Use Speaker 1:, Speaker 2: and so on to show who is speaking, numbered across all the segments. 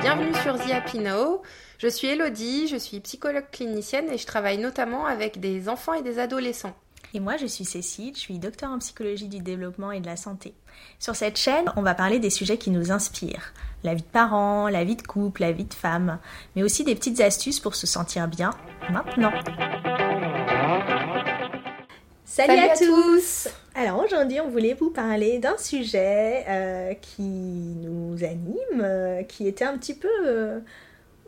Speaker 1: Bienvenue sur The Happy. Je suis Elodie, je suis psychologue clinicienne et je travaille notamment avec des enfants et des adolescents.
Speaker 2: Et moi, je suis Cécile, je suis docteur en psychologie du développement et de la santé. Sur cette chaîne, on va parler des sujets qui nous inspirent. La vie de parents, la vie de couple, la vie de femme, mais aussi des petites astuces pour se sentir bien maintenant. Salut, à, tous Alors aujourd'hui, on voulait vous parler d'un sujet euh, qui nous anime, euh, qui était un petit peu euh,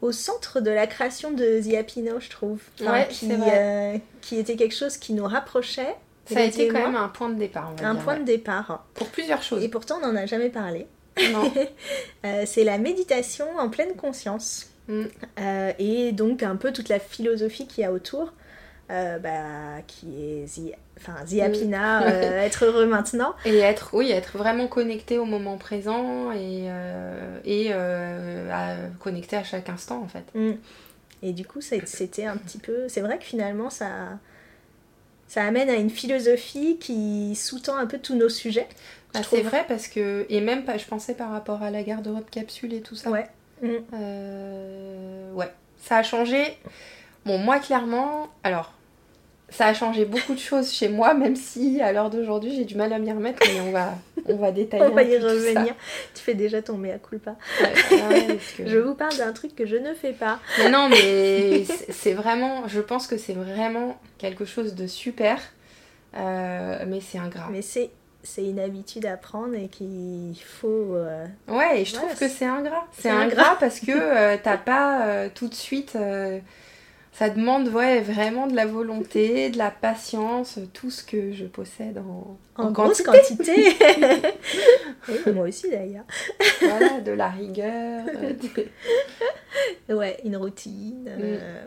Speaker 2: au centre de la création de The Happy Now, je trouve.
Speaker 1: Ouais,
Speaker 2: qui,
Speaker 1: vrai.
Speaker 2: qui était quelque chose qui nous rapprochait.
Speaker 1: Ça a été quand
Speaker 2: moi,
Speaker 1: même un point de départ. on va
Speaker 2: un
Speaker 1: dire,
Speaker 2: point
Speaker 1: ouais.
Speaker 2: de départ.
Speaker 1: Pour plusieurs choses.
Speaker 2: Et pourtant, on n'en a jamais parlé. C'est la méditation en pleine conscience.
Speaker 1: Mm.
Speaker 2: Et donc un peu toute la philosophie qu'il y a autour, euh, bah, qui est The, enfin, Happy
Speaker 1: Mm.
Speaker 2: Euh, être heureux maintenant.
Speaker 1: Et être, oui, être vraiment connecté au moment présent et, euh, et euh, à, connecté à chaque instant en fait.
Speaker 2: Mm. Et du coup, c'était un petit peu... C'est vrai que finalement, ça, ça amène à une philosophie qui sous-tend un peu tous nos sujets. Je
Speaker 1: c'est vrai parce que, et même je pensais par rapport à la garde-robe capsule et tout ça.
Speaker 2: Ouais. Mm.
Speaker 1: Euh, ouais, ça a changé. Bon, moi, clairement, alors, ça a changé beaucoup de choses chez moi, même si à l'heure d'aujourd'hui, j'ai du mal à m'y remettre, mais on va, on va détailler.
Speaker 2: On va y revenir. Tu fais déjà ton mea culpa.
Speaker 1: Ouais, ouais, parce que-
Speaker 2: Je vous parle d'un truc que je ne fais pas.
Speaker 1: Mais non, mais c'est vraiment, je pense que c'est vraiment quelque chose de super, euh, mais c'est ingrat.
Speaker 2: Mais c'est c'est une habitude à prendre et qu'il faut... euh,
Speaker 1: Ouais, et je trouve que c'est ingrat.
Speaker 2: c'est ingrat
Speaker 1: parce que euh, t'as pas euh, tout de suite. Ça demande ouais, vraiment de la volonté, de la patience, tout ce que je possède en,
Speaker 2: En,
Speaker 1: en
Speaker 2: grosse
Speaker 1: quantité.
Speaker 2: quantité. oui, moi aussi d'ailleurs.
Speaker 1: Voilà, de la rigueur. euh,
Speaker 2: Ouais, une routine.
Speaker 1: Mm.
Speaker 2: euh,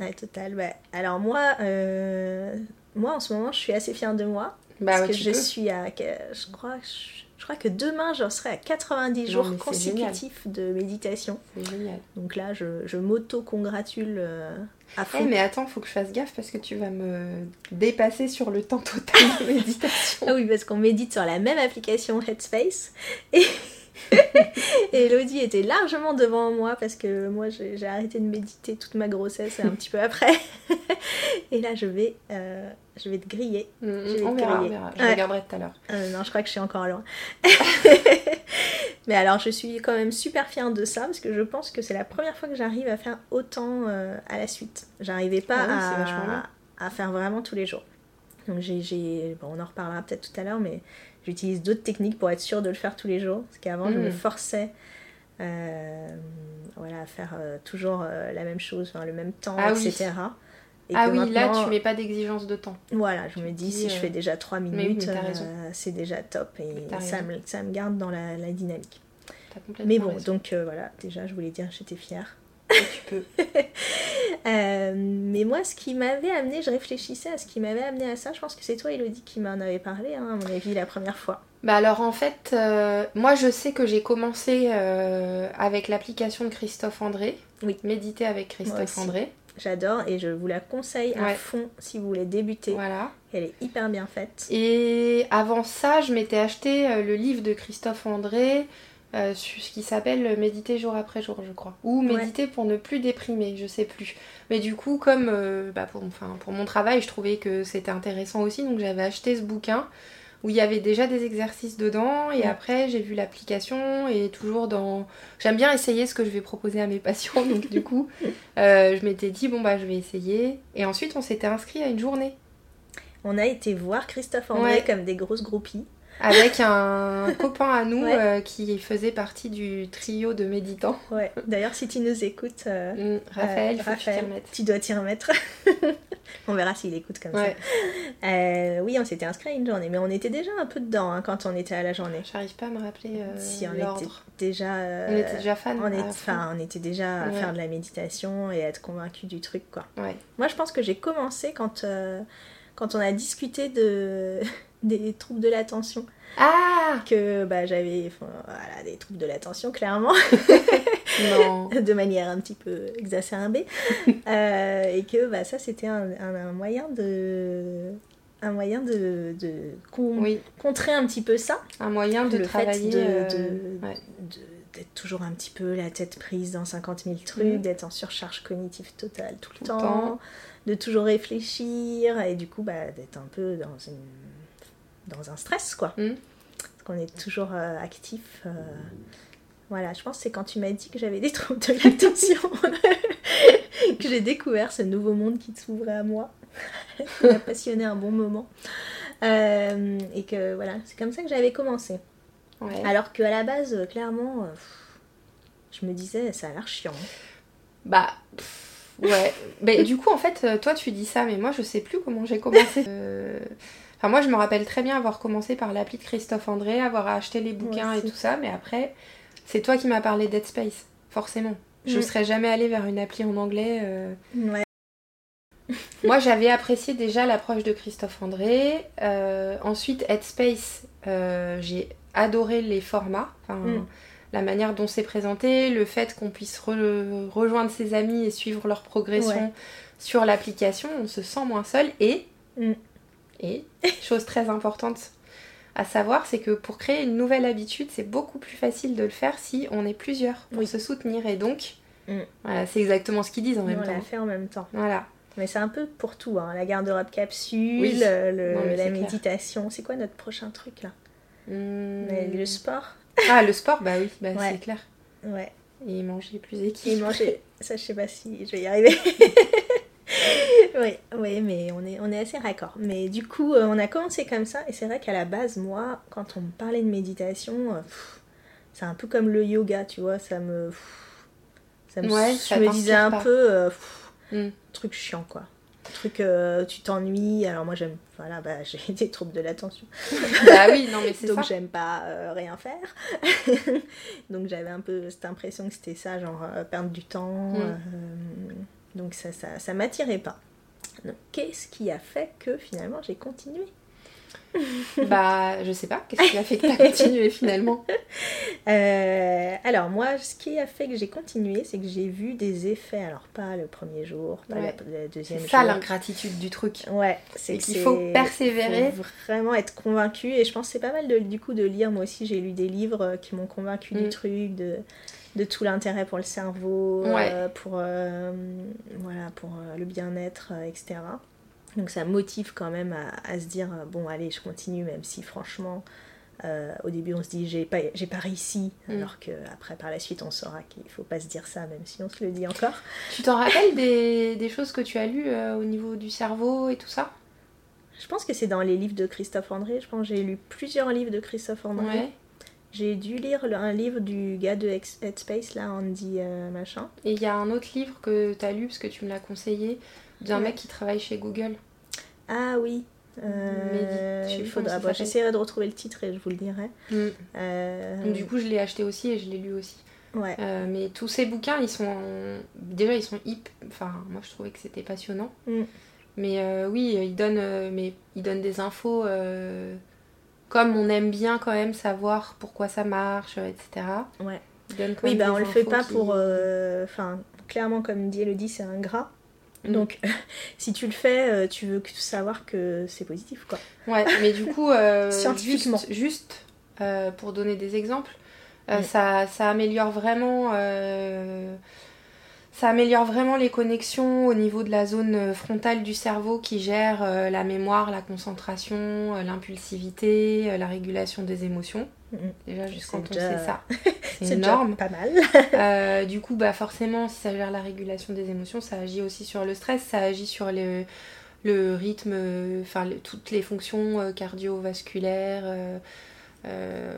Speaker 2: ouais, total. ouais. Alors moi, euh, moi en ce moment, je suis assez fière de moi.
Speaker 1: Bah,
Speaker 2: parce
Speaker 1: ouais,
Speaker 2: que je
Speaker 1: peux.
Speaker 2: suis à, je crois, je, je crois que demain, j'en serai à 90
Speaker 1: Non,
Speaker 2: jours consécutifs de méditation.
Speaker 1: C'est génial.
Speaker 2: Donc là, je, je m'auto-congratule euh, à
Speaker 1: Eh, mais attends, faut que je fasse gaffe parce que tu vas me dépasser sur le temps total de méditation.
Speaker 2: Ah oui, parce qu'on médite sur la même application Headspace. Et, et Elodie était largement devant moi parce que moi j'ai arrêté de méditer toute ma grossesse et un petit peu après. Et là je vais, euh, je vais te griller.
Speaker 1: Mm,
Speaker 2: Je vais
Speaker 1: on
Speaker 2: te
Speaker 1: verra,
Speaker 2: griller.
Speaker 1: verra. Je
Speaker 2: Ouais.
Speaker 1: regarderai tout à l'heure.
Speaker 2: Euh, non, je crois que je suis encore loin. Mais alors je suis quand même super fière de ça parce que je pense que c'est la première fois que j'arrive à faire autant euh, à la suite. J'arrivais pas
Speaker 1: Ah oui,
Speaker 2: à, à faire vraiment tous les jours. Donc j'ai, bon, on en reparlera peut-être tout à l'heure, mais j'utilise d'autres techniques pour être sûre de le faire tous les jours. Parce qu'avant je me
Speaker 1: Mhm.
Speaker 2: forçais euh, voilà, à faire toujours la même chose, le même temps,
Speaker 1: Ah oui.
Speaker 2: Et
Speaker 1: ah oui, là tu mets pas d'exigence de temps.
Speaker 2: voilà, je me dis, si je
Speaker 1: euh,
Speaker 2: fais déjà 3
Speaker 1: mais oui,
Speaker 2: minutes, euh, c'est déjà top et ça me, ça me garde dans la, la dynamique. Mais bon,
Speaker 1: raison.
Speaker 2: donc euh, voilà, déjà je voulais dire j'étais fière.
Speaker 1: tu peux.
Speaker 2: Euh, mais moi, ce qui m'avait amené, je réfléchissais à ce qui m'avait amené à ça, je pense que c'est toi Elodie qui m'en avait parlé, hein, à mon avis, la première fois.
Speaker 1: Bah alors en fait, euh, moi je sais que j'ai commencé euh, avec l'application de Christophe André.
Speaker 2: Oui.
Speaker 1: Méditer avec Christophe. André.
Speaker 2: J'adore et je vous la conseille à
Speaker 1: Ouais.
Speaker 2: fond si vous voulez débuter.
Speaker 1: Voilà.
Speaker 2: Elle est hyper bien faite.
Speaker 1: Et avant ça, je m'étais acheté euh, le livre de Christophe André, euh, sur ce qui s'appelle Méditer jour après jour, je crois. Ou
Speaker 2: Ouais.
Speaker 1: Méditer pour ne plus déprimer, je sais plus. Mais du coup, comme euh, bah, pour, enfin, pour mon travail, je trouvais que c'était intéressant aussi, donc j'avais acheté ce bouquin où il y avait déjà des exercices dedans, et
Speaker 2: Ouais.
Speaker 1: après j'ai vu l'application, et toujours dans... J'aime bien essayer ce que je vais proposer à mes patients, donc du coup, euh, je m'étais dit, bon bah je vais essayer. Et ensuite, on s'était inscrit à une journée.
Speaker 2: On a été voir Christophe André
Speaker 1: Ouais.
Speaker 2: comme des grosses groupies.
Speaker 1: Avec un copain à nous
Speaker 2: Ouais.
Speaker 1: euh, qui faisait partie du trio de méditants.
Speaker 2: Ouais. D'ailleurs, si tu nous écoutes, euh,
Speaker 1: Mm, Raphaël,
Speaker 2: euh,
Speaker 1: faut que tu t'y
Speaker 2: Raphaël, tu dois t'y remettre. on verra s'il écoute comme
Speaker 1: Ouais,
Speaker 2: ça. Oui, on s'était inscrit à une journée, mais on était déjà un peu dedans hein, quand on était à la journée.
Speaker 1: j'arrive pas à me rappeler
Speaker 2: si on était déjà,
Speaker 1: On était déjà fan.
Speaker 2: on, est, on était déjà à faire de la méditation et à être convaincu du truc, quoi. Moi, je pense que j'ai commencé quand, quand on a discuté de, des troubles de l'attention.
Speaker 1: Ah
Speaker 2: Que bah, j'avais voilà, des troubles de l'attention, clairement,
Speaker 1: Non.
Speaker 2: de manière un petit peu exacerbée. Euh, et que bah, ça, c'était un, un- un moyen de. Un moyen de, de con-
Speaker 1: Oui,
Speaker 2: contrer un petit peu ça.
Speaker 1: un moyen de
Speaker 2: le
Speaker 1: travailler.
Speaker 2: fait de,
Speaker 1: euh,
Speaker 2: de-
Speaker 1: ouais.
Speaker 2: de- d'être toujours un petit peu la tête prise dans 50 000 trucs,
Speaker 1: Mm.
Speaker 2: d'être en surcharge cognitive totale tout le
Speaker 1: Tout le
Speaker 2: temps,
Speaker 1: temps.
Speaker 2: de toujours réfléchir et du coup bah, d'être un peu dans, une, dans un stress quoi.
Speaker 1: Mm.
Speaker 2: Parce qu'on est toujours euh, actif. euh, Voilà, je pense que c'est quand tu m'as dit que j'avais des troubles de l'attention que j'ai découvert ce nouveau monde qui s'ouvrait à moi. qui m'a passionné un bon moment. Euh, et que voilà, c'est comme ça que j'avais commencé.
Speaker 1: Ouais.
Speaker 2: Alors qu'à la base, clairement, je me disais, ça a l'air chiant.
Speaker 1: Bah, pff, ouais. Mais du coup, en fait, toi, tu dis ça, mais moi, je sais plus comment j'ai commencé. Euh, Enfin, moi, je me rappelle très bien avoir commencé par l'appli de Christophe André, avoir acheté les bouquins et tout ça, mais après, c'est toi qui m'as parlé Dead Space, forcément. Je
Speaker 2: Mm.
Speaker 1: serais jamais allée vers une appli en anglais. euh.
Speaker 2: Ouais.
Speaker 1: Moi, j'avais apprécié déjà l'approche de Christophe André. Euh, ensuite, Headspace, euh, j'ai adoré les formats,
Speaker 2: Mm.
Speaker 1: la manière dont c'est présenté, le fait qu'on puisse re- rejoindre ses amis et suivre leur progression
Speaker 2: Ouais.
Speaker 1: sur l'application. On se sent moins seul. Et,
Speaker 2: Mm.
Speaker 1: Et chose très importante à savoir, c'est que pour créer une nouvelle habitude, c'est beaucoup plus facile de le faire si on est plusieurs pour
Speaker 2: Oui.
Speaker 1: se soutenir. Et donc,
Speaker 2: Mm.
Speaker 1: voilà, c'est exactement ce qu'ils disent en même
Speaker 2: on l'a
Speaker 1: temps.
Speaker 2: fait en même temps.
Speaker 1: Voilà.
Speaker 2: Mais c'est un peu pour tout, hein. la garde-robe capsule,
Speaker 1: Oui.
Speaker 2: le-
Speaker 1: Non,
Speaker 2: la méditation. C'est quoi notre prochain truc là?
Speaker 1: Hmm.
Speaker 2: Le sport?
Speaker 1: Ah, le sport, bah oui, bah,
Speaker 2: Ouais.
Speaker 1: c'est clair.
Speaker 2: Ouais.
Speaker 1: Et manger plus
Speaker 2: Et
Speaker 1: équilibré.
Speaker 2: manger. Ça, je sais pas si je vais y arriver. oui, oui, mais on est, on est assez raccord. Mais du coup, euh, on a commencé comme ça. Et c'est vrai qu'à la base, moi, quand on me parlait de méditation, euh, c'est un peu comme le yoga, tu vois. Ça me. ça me
Speaker 1: Ouais,
Speaker 2: je me disais un
Speaker 1: pas.
Speaker 2: peu. euh, pff,
Speaker 1: Hmm.
Speaker 2: truc chiant, quoi. Truc, euh, tu t'ennuies. Alors, moi, j'aime. Voilà, bah, j'ai des troubles de l'attention.
Speaker 1: bah oui, non mais c'est
Speaker 2: Donc j'aime pas euh, rien faire. donc j'avais un peu cette impression que c'était ça, genre perdre du temps.
Speaker 1: Mm.
Speaker 2: Donc ça, ça, ça m'attirait pas. Donc qu'est-ce qui a fait que finalement j'ai continué?
Speaker 1: Bah, je sais pas, qu'est-ce qui a fait que t'as continué finalement?
Speaker 2: Euh, Alors moi, ce qui a fait que j'ai continué, c'est que j'ai vu des effets. Alors pas le premier jour, pas
Speaker 1: Ouais.
Speaker 2: le deuxième
Speaker 1: C'est
Speaker 2: jour.
Speaker 1: ça l'ingratitude du truc.
Speaker 2: Ouais, c'est
Speaker 1: qu'il faut persévérer.
Speaker 2: faut vraiment être convaincu et je pense que c'est pas mal de, du coup de lire moi aussi j'ai lu des livres euh, qui m'ont convaincu du
Speaker 1: Mm.
Speaker 2: truc de, de tout l'intérêt pour le cerveau
Speaker 1: Ouais.
Speaker 2: euh, pour euh, voilà pour euh, le bien-être etc donc ça motive quand même à, à se dire bon allez je continue même si franchement euh, au début on se dit j'ai pas j'ai pas réussi
Speaker 1: Mm.
Speaker 2: alors que après par la suite on saura qu'il faut pas se dire ça même si on se le dit encore
Speaker 1: Tu t'en rappelles des, des choses que tu as lues euh, au niveau du cerveau et tout ça?
Speaker 2: Je pense que c'est dans les livres de Christophe André je pense que j'ai lu plusieurs livres de Christophe André
Speaker 1: Ouais.
Speaker 2: J'ai dû lire un livre du gars de Headspace, là, Andy euh, machin.
Speaker 1: Et il y a un autre livre que t'as lu parce que tu me l'as conseillé d'un
Speaker 2: Ouais.
Speaker 1: mec qui travaille chez Google.
Speaker 2: Ah oui. Euh, il faudra. bon. J'essaierai de retrouver le titre et je vous le dirai.
Speaker 1: Mm.
Speaker 2: Euh,
Speaker 1: Donc, du coup, je l'ai acheté aussi et je l'ai lu aussi.
Speaker 2: ouais.
Speaker 1: Euh, mais tous ces bouquins, ils sont déjà ils sont hip. Enfin, moi je trouvais que c'était passionnant.
Speaker 2: Mm.
Speaker 1: Mais oui, ils donnent, mais ils donnent des infos comme on aime bien quand même savoir pourquoi ça marche, euh, etc.
Speaker 2: Ouais. Oui, bah on le fait pas
Speaker 1: qui-
Speaker 2: pour. euh, Enfin, clairement, comme dit Elodie, c'est un gras.
Speaker 1: Mm.
Speaker 2: Donc, si tu le fais, euh, tu veux savoir que c'est positif, quoi.
Speaker 1: Ouais, mais du coup, euh,
Speaker 2: Scientifiquement.
Speaker 1: juste, juste, euh, pour donner des exemples,
Speaker 2: Mm.
Speaker 1: ça, ça améliore vraiment. Euh, ça améliore vraiment les connexions au niveau de la zone frontale du cerveau qui gère euh, la mémoire, la concentration, euh, l'impulsivité, euh, la régulation des émotions. Déjà, juste quand on
Speaker 2: déjà-
Speaker 1: sait ça, c'est
Speaker 2: déjà
Speaker 1: énorme.
Speaker 2: pas mal.
Speaker 1: Euh, du coup, bah forcément, si ça gère la régulation des émotions, ça agit aussi sur le stress, ça agit sur le, le rythme, euh, enfin le- toutes les fonctions euh, cardiovasculaires, euh, euh,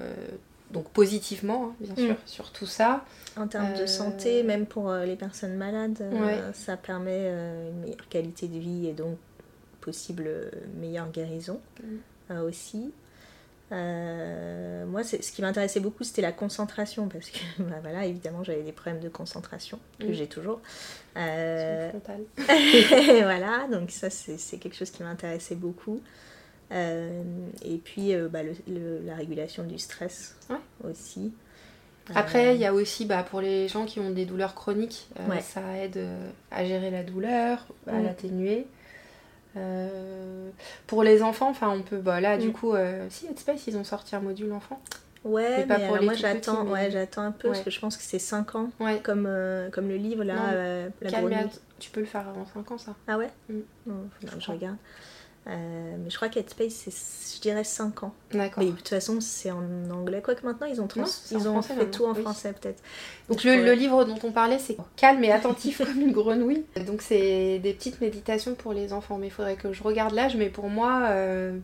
Speaker 1: donc positivement, hein, bien
Speaker 2: Mm.
Speaker 1: sûr, sur tout ça.
Speaker 2: En termes de
Speaker 1: Euh,
Speaker 2: santé, même pour euh, les personnes malades, euh,
Speaker 1: Ouais.
Speaker 2: ça permet euh, une meilleure qualité de vie et donc possible euh, meilleure guérison
Speaker 1: Mm.
Speaker 2: euh, aussi. Euh, moi, ce qui m'intéressait beaucoup, c'était la concentration parce que, bah, voilà, évidemment, j'avais des problèmes de concentration que
Speaker 1: Mm.
Speaker 2: j'ai toujours. Euh, voilà, donc ça, c'est c'est quelque chose qui m'intéressait beaucoup. Euh, et puis, euh, bah, le- le- la régulation du stress
Speaker 1: Ouais.
Speaker 2: aussi.
Speaker 1: Après, il y a aussi bah, pour les gens qui ont des douleurs chroniques, euh,
Speaker 2: Ouais.
Speaker 1: ça aide euh, à gérer la douleur, à
Speaker 2: Mm.
Speaker 1: l'atténuer. Euh, pour les enfants, enfin, on peut. Bah, là, du
Speaker 2: Mm.
Speaker 1: coup, euh, si Headspace, ils ont sorti un module enfant.
Speaker 2: Ouais,
Speaker 1: Mais pas
Speaker 2: mais
Speaker 1: pour
Speaker 2: alors
Speaker 1: les
Speaker 2: moi j'attends,
Speaker 1: petits, mais-
Speaker 2: ouais, j'attends un peu parce que je pense que c'est 5 ans,
Speaker 1: Ouais.
Speaker 2: comme, euh, comme le livre là,
Speaker 1: Non,
Speaker 2: euh, La
Speaker 1: Calme, tu peux le faire avant 5 ans, ça.
Speaker 2: Ah ouais
Speaker 1: Mm.
Speaker 2: Non, que je regarde. Euh, mais je crois qu'Headspace, c'est, je dirais 5 ans.
Speaker 1: D'accord.
Speaker 2: Mais de toute façon, c'est en anglais. Quoique maintenant, ils ont, trans-
Speaker 1: Non, c'est en
Speaker 2: ils ont
Speaker 1: français
Speaker 2: fait tout en
Speaker 1: oui.
Speaker 2: français peut-être.
Speaker 1: Donc le,
Speaker 2: pourrais-
Speaker 1: le livre dont on parlait, c'est calme et attentif comme une grenouille. Donc c'est des petites méditations pour les enfants. Mais il faudrait que je regarde l'âge. Mais pour moi, euh,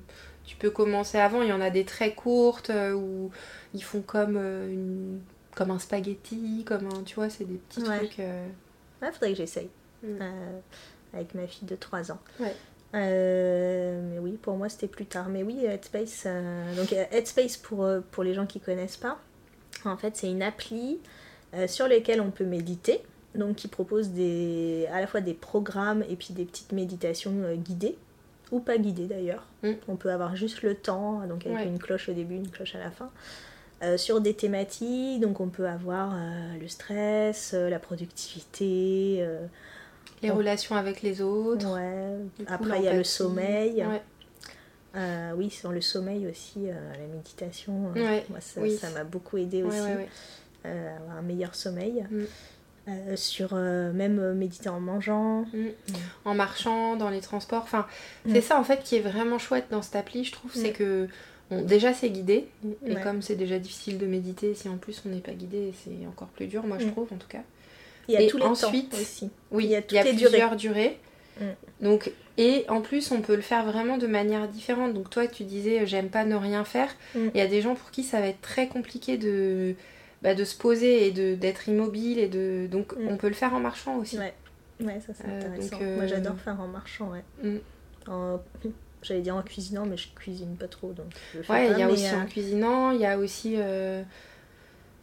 Speaker 1: tu peux commencer avant. Il y en a des très courtes euh, où ils font comme, euh, une, comme un spaghetti, comme un, tu vois, c'est des petits
Speaker 2: Ouais.
Speaker 1: trucs.
Speaker 2: Ouais, faudrait que j'essaye.
Speaker 1: Mm.
Speaker 2: Avec ma fille de 3 ans.
Speaker 1: Ouais.
Speaker 2: Euh, mais oui, pour moi, c'était plus tard. Mais oui, Headspace. euh, donc, euh, Headspace, pour, pour les gens qui connaissent pas, en fait, c'est une appli euh, sur laquelle on peut méditer. Donc, qui propose des, à la fois des programmes et puis des petites méditations guidées. Ou pas guidées d'ailleurs.
Speaker 1: Mm.
Speaker 2: On peut avoir juste le temps, donc avec
Speaker 1: Ouais.
Speaker 2: une cloche au début, une cloche à la fin. Euh, sur des thématiques, donc on peut avoir euh, le stress, euh, la productivité,
Speaker 1: les relations avec les autres.
Speaker 2: ouais.
Speaker 1: Du coup,
Speaker 2: Après il y a le sommeil.
Speaker 1: Ouais.
Speaker 2: Euh, oui, sur le sommeil aussi, euh, la méditation, euh,
Speaker 1: Ouais,
Speaker 2: moi, ça
Speaker 1: oui.
Speaker 2: ça m'a beaucoup aidé aussi, euh, avoir un meilleur sommeil.
Speaker 1: Mm.
Speaker 2: Euh, sur même méditer en mangeant.
Speaker 1: Mm. En marchant, dans les transports. Enfin,
Speaker 2: Mm.
Speaker 1: c'est ça en fait qui est vraiment chouette dans cette appli, je trouve. C'est
Speaker 2: Mm.
Speaker 1: que bon, déjà c'est guidé. Et
Speaker 2: Ouais.
Speaker 1: comme c'est déjà difficile de méditer, si en plus on n'est pas guidé, c'est encore plus dur, moi je
Speaker 2: Mm.
Speaker 1: trouve en tout cas.
Speaker 2: Il y a
Speaker 1: Et
Speaker 2: tous les
Speaker 1: ensuite-
Speaker 2: temps aussi.
Speaker 1: Oui,
Speaker 2: Il y a toutes les
Speaker 1: plusieurs durées.
Speaker 2: Mm.
Speaker 1: Donc, et en plus, on peut le faire vraiment de manière différente. Donc, toi, tu disais, euh, j'aime pas ne rien faire.
Speaker 2: Mm.
Speaker 1: Il y a des gens pour qui ça va être très compliqué de, bah, de se poser et d'être immobile. Et de... Donc,
Speaker 2: Mm.
Speaker 1: on peut le faire en marchant aussi.
Speaker 2: Ouais. Ouais, ça c'est
Speaker 1: Euh,
Speaker 2: intéressant.
Speaker 1: donc, euh,
Speaker 2: Moi j'adore faire en marchant, ouais. En- J'allais dire en cuisinant, mais je cuisine pas trop, donc je
Speaker 1: Ouais, il y a aussi
Speaker 2: euh,
Speaker 1: en cuisinant, il y a aussi.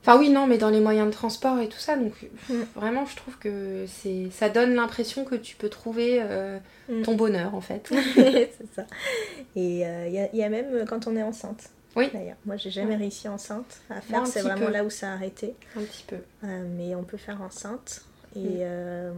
Speaker 1: Euh, Enfin, oui, non, mais dans les moyens de transport et tout ça. Donc,
Speaker 2: Mm.
Speaker 1: vraiment, je trouve que c'est ça donne l'impression que tu peux trouver euh,
Speaker 2: Mm.
Speaker 1: ton bonheur, en fait.
Speaker 2: c'est ça. Et euh, il y, a- il y a même euh, quand on est enceinte.
Speaker 1: Oui.
Speaker 2: D'ailleurs, moi j'ai jamais
Speaker 1: Ouais.
Speaker 2: réussi enceinte à faire, c'est vraiment
Speaker 1: peu.
Speaker 2: là où ça a arrêté.
Speaker 1: Un petit peu.
Speaker 2: Euh, mais on peut faire enceinte. Et
Speaker 1: Mm.
Speaker 2: euh,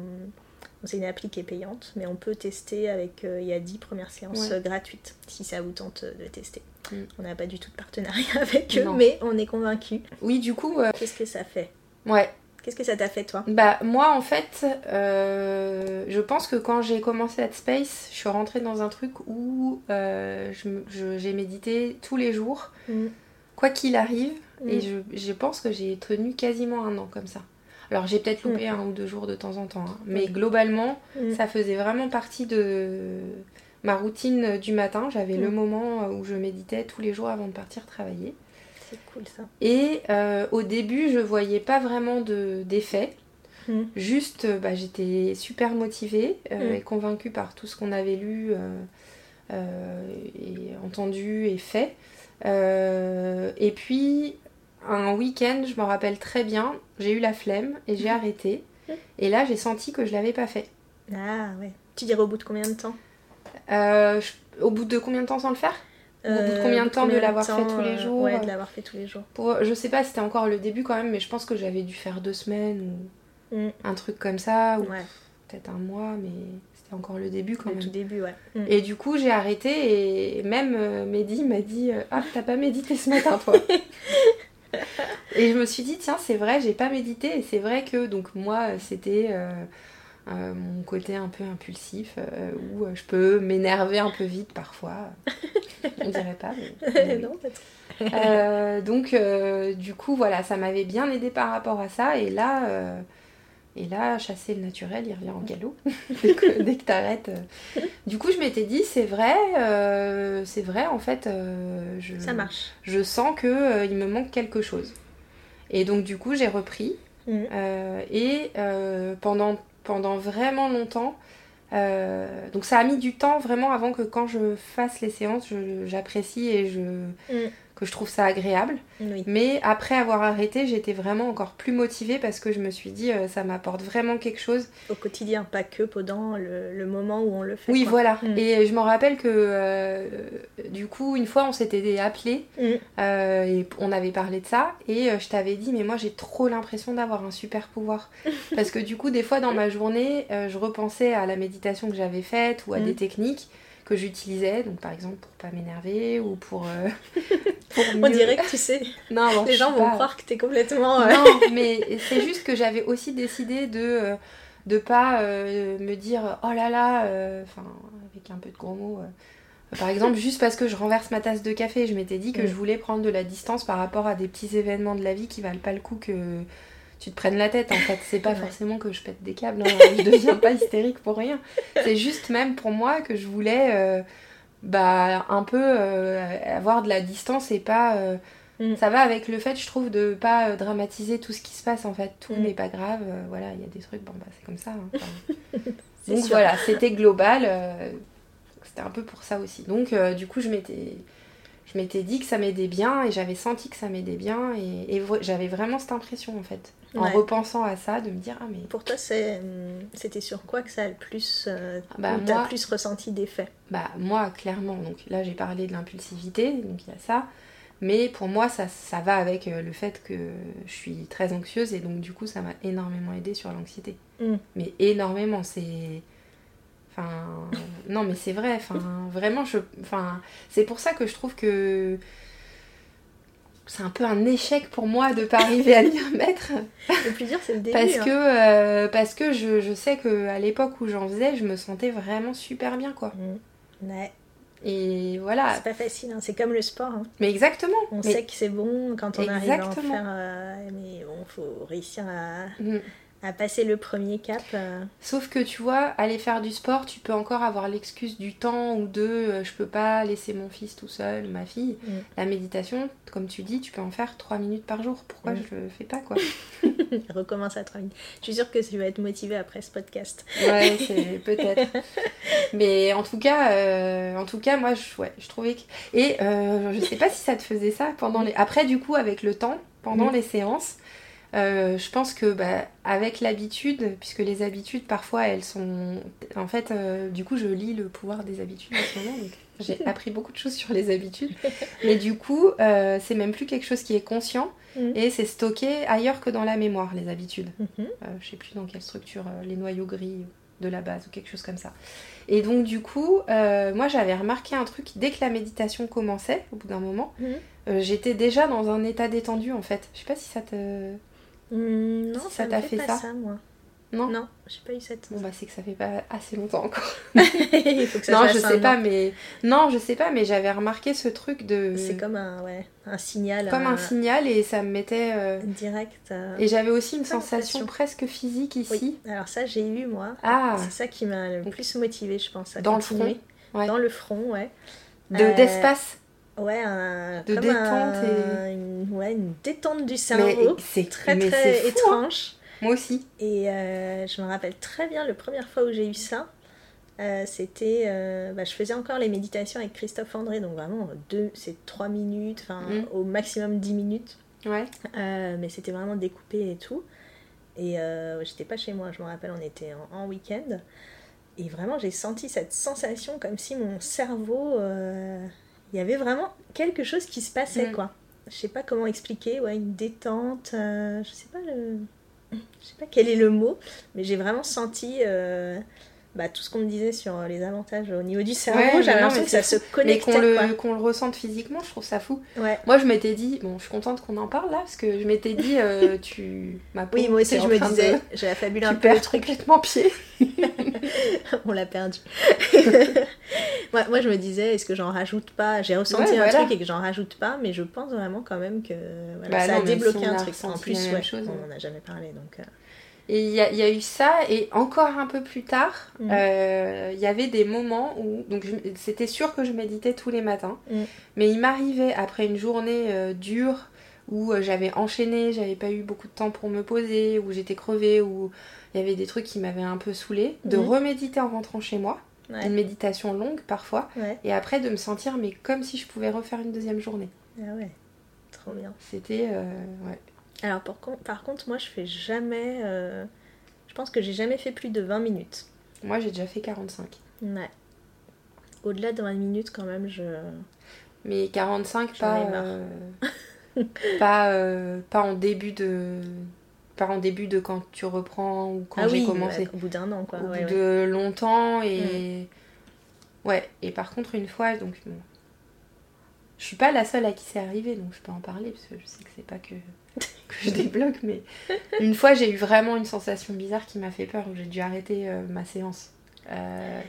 Speaker 2: c'est une appli qui est payante, mais on peut tester avec. euh, Il y a 10 premières séances
Speaker 1: Ouais.
Speaker 2: euh, gratuites si ça vous tente de tester.
Speaker 1: Mm.
Speaker 2: On n'a pas du tout de partenariat avec eux,
Speaker 1: Non.
Speaker 2: mais on est convaincus.
Speaker 1: Oui, du coup, euh,
Speaker 2: Qu'est-ce que ça fait
Speaker 1: ouais.
Speaker 2: Qu'est-ce que ça t'a fait toi
Speaker 1: Bah moi en fait, euh, je pense que quand j'ai commencé Headspace, je suis rentrée dans un truc où euh, j'ai médité tous les jours,
Speaker 2: Mm.
Speaker 1: quoi qu'il arrive,
Speaker 2: Mm.
Speaker 1: et je, je pense que j'ai tenu quasiment un an comme ça. Alors j'ai peut-être loupé un ou deux jours de temps en temps, hein, mais
Speaker 2: Mm.
Speaker 1: globalement,
Speaker 2: Mm.
Speaker 1: ça faisait vraiment partie de ma routine du matin. J'avais le
Speaker 2: Mm.
Speaker 1: moment où je méditais tous les jours avant de partir travailler.
Speaker 2: C'est cool ça.
Speaker 1: Et euh, au début, je voyais pas vraiment de- d'effet.
Speaker 2: Mm.
Speaker 1: Juste, euh, bah, j'étais super motivée euh,
Speaker 2: Mm.
Speaker 1: et convaincue par tout ce qu'on avait lu euh, euh, et entendu et fait. Euh, et puis, un week-end, je me rappelle très bien, j'ai eu la flemme et j'ai arrêté.
Speaker 2: Mm.
Speaker 1: Et là, j'ai senti que je l'avais pas fait.
Speaker 2: Ah ouais. Tu dirais au bout de combien de temps?
Speaker 1: Euh, je- au bout de combien de temps sans le faire Au bout de
Speaker 2: Euh,
Speaker 1: combien de temps de
Speaker 2: combien
Speaker 1: l'avoir fait tous les
Speaker 2: euh,
Speaker 1: jours
Speaker 2: Ouais, de l'avoir fait tous les jours.
Speaker 1: Pour, Je sais pas, c'était encore le début quand même, mais je pense que j'avais dû faire deux semaines ou
Speaker 2: Mm.
Speaker 1: un truc comme ça, ou
Speaker 2: Ouais,
Speaker 1: peut-être un mois, mais c'était encore le début quand
Speaker 2: au
Speaker 1: même.
Speaker 2: tout début, ouais. Mm.
Speaker 1: Et du coup, j'ai arrêté et même euh, Mehdi m'a dit euh, Ah, t'as pas médité ce matin, toi Et je me suis dit Tiens, c'est vrai, j'ai pas médité. Et c'est vrai que, donc, moi, c'était euh, mon côté un peu impulsif euh, où euh, je peux m'énerver un peu vite parfois. On dirait pas, mais. oui.
Speaker 2: non.
Speaker 1: Euh, donc, du coup, voilà, ça m'avait bien aidé par rapport à ça. Et là, et là chasser le naturel, il revient en galop dès que, dès que t'arrêtes. Du coup, je m'étais dit, c'est vrai, c'est vrai, en fait, je,
Speaker 2: Ça marche.
Speaker 1: je sens que il me manque quelque chose. Et donc, du coup, j'ai repris.
Speaker 2: Mm.
Speaker 1: Euh, et euh, pendant, pendant vraiment longtemps, euh, donc ça a mis du temps vraiment avant que quand je fasse les séances, j'apprécie et je,
Speaker 2: Mm.
Speaker 1: Que je trouve ça agréable.
Speaker 2: Oui.
Speaker 1: Mais après avoir arrêté, j'étais vraiment encore plus motivée parce que je me suis dit, euh, ça m'apporte vraiment quelque chose.
Speaker 2: Au quotidien, pas que pendant le, le moment où on le fait.
Speaker 1: Oui,
Speaker 2: quoi.
Speaker 1: voilà.
Speaker 2: Mm.
Speaker 1: Et je me rappelle que euh, du coup, une fois, on s'était appelé
Speaker 2: Mm.
Speaker 1: euh, et on avait parlé de ça. Et je t'avais dit, mais moi, j'ai trop l'impression d'avoir un super pouvoir. Parce que du coup, des fois, dans ma journée, je repensais à la méditation que j'avais faite ou à
Speaker 2: Mm.
Speaker 1: des techniques que j'utilisais, donc par exemple pour pas m'énerver ou pour. euh, pour
Speaker 2: On dirait que tu sais,
Speaker 1: Non, bon,
Speaker 2: les gens vont
Speaker 1: pas-
Speaker 2: croire que t'es complètement. euh,
Speaker 1: Non, mais c'est juste que j'avais aussi décidé de euh, de pas euh, me dire oh là là, enfin avec un peu de gros mots. par exemple, juste parce que je renverse ma tasse de café, je m'étais dit que
Speaker 2: Mm.
Speaker 1: je voulais prendre de la distance par rapport à des petits événements de la vie qui valent pas le coup que tu te prennes la tête. En fait, c'est pas
Speaker 2: Ouais.
Speaker 1: forcément que je pète des câbles, hein, je deviens pas hystérique pour rien. C'est juste même pour moi que je voulais euh, bah un peu euh, avoir de la distance et pas euh,
Speaker 2: Mm.
Speaker 1: ça va avec le fait je trouve de pas dramatiser tout ce qui se passe en fait tout
Speaker 2: Mm.
Speaker 1: n'est pas grave voilà il y a des trucs bon bah c'est comme ça hein, enfin. Donc
Speaker 2: sûr.
Speaker 1: voilà c'était global c'était un peu pour ça aussi donc du coup je m'étais je m'étais dit que ça m'aidait bien et j'avais senti que ça m'aidait bien et, j'avais vraiment cette impression en fait en repensant à ça de me dire ah mais
Speaker 2: Pour toi, c'était sur quoi que ça a le plus. euh,
Speaker 1: Bah,
Speaker 2: où t'as plus ressenti d'effet
Speaker 1: Bah moi clairement, donc là j'ai parlé de l'impulsivité, donc il y a ça. Mais pour moi ça, ça va avec euh, le fait que je suis très anxieuse et donc du coup ça m'a énormément aidé sur l'anxiété.
Speaker 2: Mm.
Speaker 1: Mais énormément, c'est... Enfin... non mais c'est vrai, enfin vraiment je... Enfin c'est pour ça que je trouve que... C'est un peu un échec pour moi de pas arriver à m'y remettre.
Speaker 2: Le plus dur, c'est le début.
Speaker 1: Parce
Speaker 2: hein.
Speaker 1: que, euh, parce que je, je sais qu'à l'époque où j'en faisais, je me sentais vraiment super bien quoi.
Speaker 2: Hum. Ouais,
Speaker 1: Et voilà.
Speaker 2: c'est pas facile, hein. c'est comme le sport. hein.
Speaker 1: Mais exactement.
Speaker 2: On
Speaker 1: Mais-
Speaker 2: sait que c'est bon quand on arrive à en faire, euh, mais bon, faut réussir à,
Speaker 1: Mm.
Speaker 2: À passer le premier cap. euh.
Speaker 1: Sauf que tu vois, aller faire du sport, tu peux encore avoir l'excuse du temps ou de euh, je peux pas laisser mon fils tout seul, ma fille.
Speaker 2: Mm.
Speaker 1: La méditation, comme tu dis, tu peux en faire 3 minutes par jour. Pourquoi
Speaker 2: Mm.
Speaker 1: je le fais pas quoi
Speaker 2: Recommence à 3 minutes. Je suis sûre que tu vas être motivée après ce podcast.
Speaker 1: Ouais, c'est peut-être. Mais en tout cas, euh, en tout cas, moi, je, ouais, je trouvais que. Et euh, je sais pas si ça te faisait ça pendant les. Après, du coup, avec le temps, pendant
Speaker 2: Mm.
Speaker 1: les séances, euh, je pense que bah, avec l'habitude, puisque les habitudes parfois elles sont. En fait, euh, du coup, je lis le pouvoir des habitudes en ce moment, donc j'ai appris beaucoup de choses sur les habitudes. Mais du coup, euh, c'est même plus quelque chose qui est conscient
Speaker 2: Mm.
Speaker 1: et c'est stocké ailleurs que dans la mémoire, les habitudes. Euh, je sais plus dans quelle structure, les noyaux gris de la base ou quelque chose comme ça. Et donc du coup, euh, moi j'avais remarqué un truc dès que la méditation commençait, au bout d'un moment, euh, j'étais déjà dans un état détendu en fait. Je sais pas si ça te...
Speaker 2: Hum, non, ça,
Speaker 1: t'a
Speaker 2: fait
Speaker 1: fait
Speaker 2: pas
Speaker 1: ça
Speaker 2: ça, moi.
Speaker 1: Non
Speaker 2: Non, j'ai pas eu cette.
Speaker 1: Bon bah c'est que ça fait pas assez longtemps encore.
Speaker 2: Il faut que ça
Speaker 1: non, je sais pas, mais... Non, je sais pas, mais j'avais remarqué ce truc de...
Speaker 2: C'est comme un, ouais, un signal.
Speaker 1: comme un signal et ça me mettait... euh,
Speaker 2: direct. euh.
Speaker 1: Et j'avais aussi une sensation presque physique ici.
Speaker 2: Oui, alors ça j'ai eu moi.
Speaker 1: Ah,
Speaker 2: C'est ça qui m'a le plus motivée, je pense. À
Speaker 1: Dans le front Ouais.
Speaker 2: Dans le front, ouais.
Speaker 1: de
Speaker 2: Euh,
Speaker 1: d'espace.
Speaker 2: Ouais, un,
Speaker 1: De
Speaker 2: comme
Speaker 1: détente
Speaker 2: un-
Speaker 1: et-
Speaker 2: une, ouais, une détente du cerveau.
Speaker 1: c'est
Speaker 2: Très
Speaker 1: mais
Speaker 2: très
Speaker 1: fou, hein.
Speaker 2: étrange.
Speaker 1: Moi aussi.
Speaker 2: Et euh, je me rappelle très bien, la première fois où j'ai eu ça, euh, c'était. euh, bah, je faisais encore les méditations avec Christophe André, donc vraiment, deux, c'est 3 minutes, enfin
Speaker 1: Mm.
Speaker 2: au maximum 10 minutes.
Speaker 1: Ouais.
Speaker 2: Mais c'était vraiment découpé et tout. Et j'étais pas chez moi, je me rappelle, on était en, en week-end. Et vraiment, j'ai senti cette sensation comme si mon cerveau. Il y avait vraiment quelque chose qui se passait,
Speaker 1: Mm.
Speaker 2: quoi. Je sais pas comment expliquer, ouais, une détente. euh, je sais pas le. Je sais pas quel est le mot, mais j'ai vraiment senti. euh, bah, tout ce qu'on me disait sur les avantages au niveau du cerveau,
Speaker 1: Ouais, mais
Speaker 2: j'avais l'impression
Speaker 1: mais
Speaker 2: que ça se
Speaker 1: Mais
Speaker 2: connectait.
Speaker 1: qu'on le, qu'on le ressente physiquement, je trouve ça fou.
Speaker 2: Ouais.
Speaker 1: Moi, je m'étais dit, bon, je suis contente qu'on en parle là, parce que je m'étais dit, euh, tu. Ma
Speaker 2: Oui,
Speaker 1: pauvre,
Speaker 2: moi aussi, je me
Speaker 1: de-
Speaker 2: disais, j'ai affabulé un peu le
Speaker 1: perds
Speaker 2: truc.
Speaker 1: complètement pied.
Speaker 2: On l'a perdu. moi, moi, je me disais, est-ce que j'en rajoute pas? J'ai ressenti
Speaker 1: Ouais,
Speaker 2: un
Speaker 1: voilà.
Speaker 2: truc et que j'en rajoute pas, mais je pense vraiment quand même que voilà,
Speaker 1: Bah
Speaker 2: ça
Speaker 1: non,
Speaker 2: a débloqué
Speaker 1: si
Speaker 2: un truc. En plus,
Speaker 1: chose,
Speaker 2: on
Speaker 1: hein.
Speaker 2: en a jamais parlé, donc. euh,
Speaker 1: Et il y, a- il y a eu ça, et encore un peu plus tard,
Speaker 2: Mhm.
Speaker 1: euh, il y avait des moments où. Donc, c'était sûr que je méditais tous les matins,
Speaker 2: Mhm.
Speaker 1: mais il m'arrivait après une journée euh, dure où euh, j'avais enchaîné, j'avais pas eu beaucoup de temps pour me poser, où j'étais crevée, où il y avait des trucs qui m'avaient un peu saoulée, de
Speaker 2: Mhm.
Speaker 1: reméditer en rentrant chez moi,
Speaker 2: Ouais.
Speaker 1: une méditation longue parfois,
Speaker 2: Ouais.
Speaker 1: et après de me sentir mais comme si je pouvais refaire une deuxième journée.
Speaker 2: Ah ouais. Trop bien.
Speaker 1: C'était euh, ouais.
Speaker 2: Alors, par contre, par contre, moi, je fais jamais. euh, Je pense que j'ai jamais fait plus de 20 minutes.
Speaker 1: Moi j'ai déjà fait 45.
Speaker 2: Ouais. Au-delà de 20 minutes, quand même, je.
Speaker 1: Mais 45
Speaker 2: J'en
Speaker 1: pas euh, pas euh, pas en début de pas en début de quand tu reprends ou quand
Speaker 2: ah
Speaker 1: j'ai
Speaker 2: oui,
Speaker 1: commencé.
Speaker 2: ouais, au bout d'un an, quoi.
Speaker 1: Au
Speaker 2: ouais,
Speaker 1: bout
Speaker 2: ouais.
Speaker 1: de longtemps et Ouais, et par contre, une fois, donc. Bon, je suis pas la seule à qui c'est arrivé, donc je peux en parler, parce que je sais que c'est pas que, que je débloque, mais une fois, j'ai eu vraiment une sensation bizarre qui m'a fait peur, où j'ai dû arrêter euh, ma séance. Euh,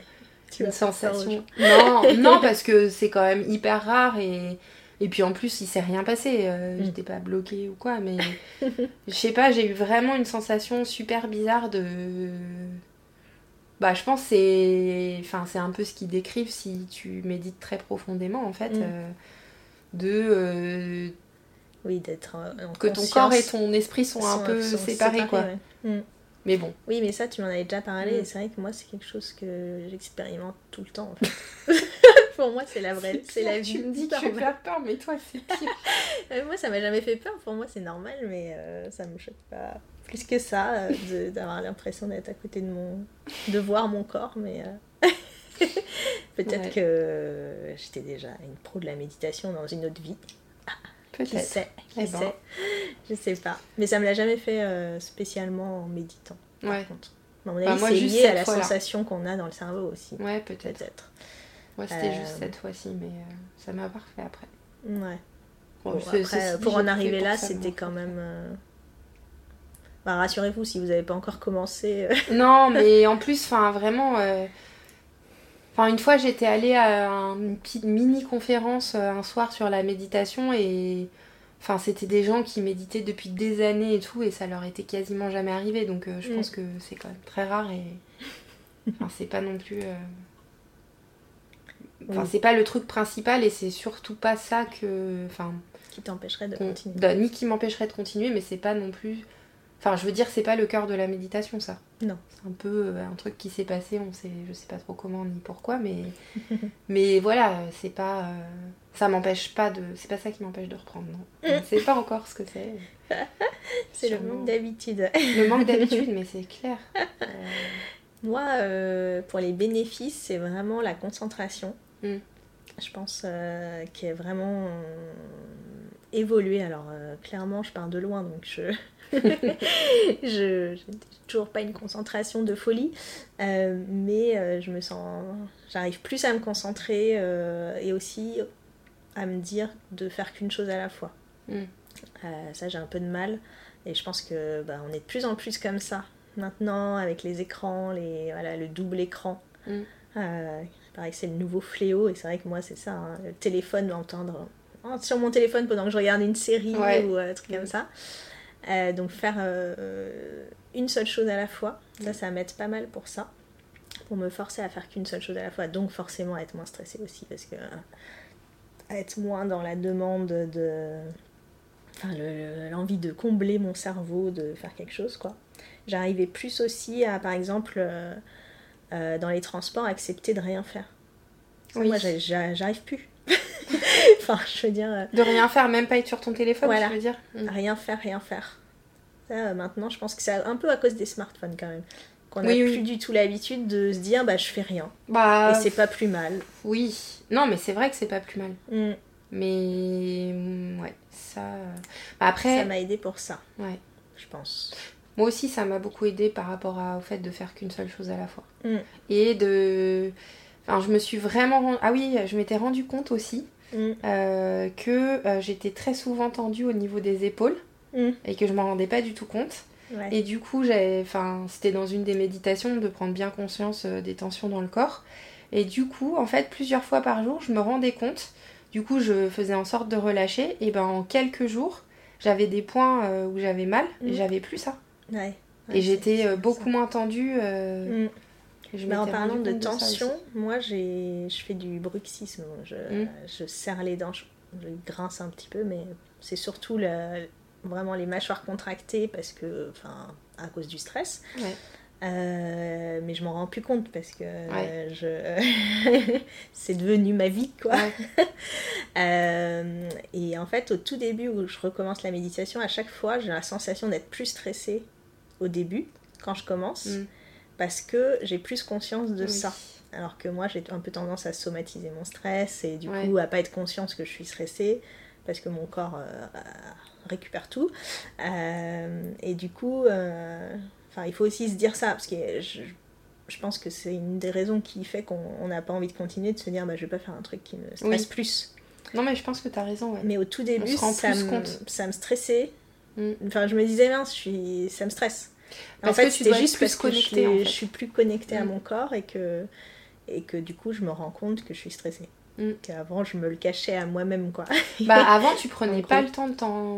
Speaker 2: Tu
Speaker 1: une sensation. Non, non, parce que c'est quand même hyper rare et. Et puis en plus, il s'est rien passé. euh,
Speaker 2: Mm.
Speaker 1: J'étais pas bloquée ou quoi, mais je sais pas, j'ai eu vraiment une sensation super bizarre de. Bah, je pense que c'est. Enfin, c'est un peu ce qu'ils décrivent si tu médites très profondément en fait.
Speaker 2: Mm.
Speaker 1: euh, de. euh,
Speaker 2: Oui, d'être euh, en
Speaker 1: que ton corps et ton esprit sont, un peu
Speaker 2: sont
Speaker 1: séparés, quoi.
Speaker 2: ouais. Mm.
Speaker 1: Mais bon.
Speaker 2: Oui, mais ça, tu m'en avais déjà parlé,
Speaker 1: Mm.
Speaker 2: et c'est vrai que moi, c'est quelque chose que j'expérimente tout le temps, en fait. Pour moi, c'est la vraie, c'est la vie.
Speaker 1: Tu me dis que tu faire peur, mais toi, c'est pire.
Speaker 2: Euh, moi, ça m'a jamais fait peur. Pour moi, c'est normal, mais euh, ça me choque pas plus que ça euh, d'avoir l'impression d'être à côté de mon. de voir mon corps, mais. euh, Peut-être
Speaker 1: Ouais.
Speaker 2: que j'étais déjà une pro de la méditation dans une autre vie. Qui
Speaker 1: Eh ben.
Speaker 2: sait Je sais pas. Mais ça me l'a jamais fait euh, spécialement en méditant, par
Speaker 1: Ouais.
Speaker 2: contre. À mon
Speaker 1: Bah, moi,
Speaker 2: c'est
Speaker 1: juste
Speaker 2: lié à la sensation qu'on a dans le cerveau aussi.
Speaker 1: Ouais, peut-être.
Speaker 2: Peut-être.
Speaker 1: Moi, c'était
Speaker 2: Euh,
Speaker 1: juste cette fois-ci, mais euh, ça m'a parfait après.
Speaker 2: Ouais.
Speaker 1: Bon,
Speaker 2: Bon,
Speaker 1: ce-
Speaker 2: après,
Speaker 1: ceci dit,
Speaker 2: pour en arriver là, c'était quand
Speaker 1: euh,
Speaker 2: même. euh, Bah, rassurez-vous, si vous n'avez pas encore commencé. euh,
Speaker 1: Non, mais en plus, enfin, vraiment. Enfin, une fois, j'étais allée à un- une petite mini-conférence euh, un soir sur la méditation et. Enfin, c'était des gens qui méditaient depuis des années et tout, et ça leur était quasiment jamais arrivé. Donc, euh, je
Speaker 2: Mm.
Speaker 1: pense que c'est quand même très rare et. Enfin, c'est pas non plus. euh, Enfin,
Speaker 2: Oui.
Speaker 1: c'est pas le truc principal et c'est surtout pas ça que. Enfin,
Speaker 2: qui t'empêcherait de continuer.
Speaker 1: de- ni qui m'empêcherait de continuer, mais c'est pas non plus. Enfin, je veux dire, c'est pas le cœur de la méditation, ça.
Speaker 2: Non.
Speaker 1: C'est un peu euh, un truc qui s'est passé, on sait, je sais pas trop comment ni pourquoi, mais, mais voilà, c'est pas. euh, ça m'empêche pas de. C'est pas ça qui m'empêche de reprendre, non. Sais pas encore ce que c'est.
Speaker 2: C'est le manque d'habitude.
Speaker 1: Le manque d'habitude, mais c'est clair. Euh,
Speaker 2: Moi, euh, pour les bénéfices, c'est vraiment la concentration.
Speaker 1: Mm.
Speaker 2: Je pense qui est vraiment évolué. Alors, euh, clairement, je pars de loin, donc je. je j'ai toujours pas une concentration de folie, Euh, mais euh, je me sens. J'arrive plus à me concentrer et aussi à me dire de faire qu'une chose à la fois.
Speaker 1: Mm.
Speaker 2: Ça, j'ai un peu de mal. Et je pense que bah, on est de plus en plus comme ça maintenant avec les écrans, les, voilà, le double écran.
Speaker 1: Mm.
Speaker 2: Euh, il paraît que c'est le nouveau fléau et c'est vrai que moi c'est ça, hein, le téléphone, entendre sur mon téléphone pendant que je regarde une série
Speaker 1: Ouais.
Speaker 2: ou euh, un truc comme
Speaker 1: Mm.
Speaker 2: ça. Euh, donc faire euh, une seule chose à la fois, ça ça m'aide pas mal pour ça, pour me forcer à faire qu'une seule chose à la fois, donc forcément être moins stressée aussi parce que être moins dans la demande de enfin le- l'envie de combler mon cerveau, de faire quelque chose quoi. J'arrivais plus aussi à par exemple euh, dans les transports accepter de rien faire.
Speaker 1: Oui.
Speaker 2: Moi j'a- j'a- j'arrive plus. enfin je veux dire euh,
Speaker 1: De rien faire, même pas être sur ton téléphone,
Speaker 2: Voilà.
Speaker 1: je veux dire. Mm.
Speaker 2: rien faire, rien faire. Ça, euh, maintenant, je pense que c'est un peu à cause des smartphones quand même. Qu'on n'a
Speaker 1: Oui,
Speaker 2: plus
Speaker 1: oui.
Speaker 2: du tout l'habitude de se dire bah je fais rien.
Speaker 1: Bah,
Speaker 2: Et c'est pas plus mal.
Speaker 1: oui. Non, mais c'est vrai que c'est pas plus mal.
Speaker 2: Mm.
Speaker 1: Mais mm, ouais, ça. euh, bah, après,
Speaker 2: Ça m'a aidé pour ça,
Speaker 1: ouais.
Speaker 2: je pense.
Speaker 1: Moi aussi, ça m'a beaucoup aidé par rapport à- au fait de faire qu'une seule chose à la fois. Et de. Enfin, je me suis vraiment. Ah oui, je m'étais rendu compte aussi
Speaker 2: Mm.
Speaker 1: euh, que euh, j'étais très souvent tendue au niveau des épaules
Speaker 2: Mm.
Speaker 1: et que je m'en rendais pas du tout compte.
Speaker 2: Ouais.
Speaker 1: Et du coup, c'était dans une des méditations de prendre bien conscience euh, des tensions dans le corps. Et du coup, en fait, plusieurs fois par jour, je me rendais compte. Du coup, je faisais en sorte de relâcher. Et ben, en quelques jours, j'avais des points où j'avais mal et
Speaker 2: Mhm.
Speaker 1: j'avais plus ça.
Speaker 2: Ouais. Ouais,
Speaker 1: et j'étais beaucoup
Speaker 2: ça.
Speaker 1: moins tendue. euh,
Speaker 2: Mm.
Speaker 1: Je
Speaker 2: Mais en parlant de tension, moi j'ai, je fais du bruxisme. Je,
Speaker 1: Mm.
Speaker 2: je serre les dents, je, je grince un petit peu, mais c'est surtout le- vraiment les mâchoires contractées parce que, enfin, à cause du stress.
Speaker 1: Ouais.
Speaker 2: Euh, mais je m'en rends plus compte parce que
Speaker 1: Ouais.
Speaker 2: je... c'est devenu ma vie quoi.
Speaker 1: Ouais.
Speaker 2: Euh, et en fait, au tout début où je recommence la méditation, à chaque fois j'ai la sensation d'être plus stressée au début quand je commence
Speaker 1: Mm.
Speaker 2: Parce que j'ai plus conscience de
Speaker 1: Oui.
Speaker 2: ça. Alors que moi j'ai un peu tendance à somatiser mon stress et du
Speaker 1: Ouais.
Speaker 2: coup à pas être conscience que je suis stressée parce que mon corps euh, récupère tout. Euh, et du coup, euh, il faut aussi se dire ça parce que je- je pense que c'est une des raisons qui fait qu'on n'a pas envie de continuer, de se dire bah, je vais pas faire un truc qui me stresse plus.
Speaker 1: Non, mais je pense que tu as raison. Ouais.
Speaker 2: Mais au tout début, me, ça me stressait.
Speaker 1: Mm.
Speaker 2: Enfin, je me disais, mince, je suis... ça me stresse. En
Speaker 1: Parce
Speaker 2: fait,
Speaker 1: que tu dois
Speaker 2: juste
Speaker 1: plus
Speaker 2: je
Speaker 1: connectée,
Speaker 2: suis,
Speaker 1: en fait.
Speaker 2: je suis plus connectée à
Speaker 1: Mm.
Speaker 2: mon corps et que, et que du coup, je me rends compte que je suis stressée.
Speaker 1: Mm.
Speaker 2: Qu'avant, je me le cachais à moi-même, quoi.
Speaker 1: Bah, avant, tu prenais
Speaker 2: En
Speaker 1: pas le temps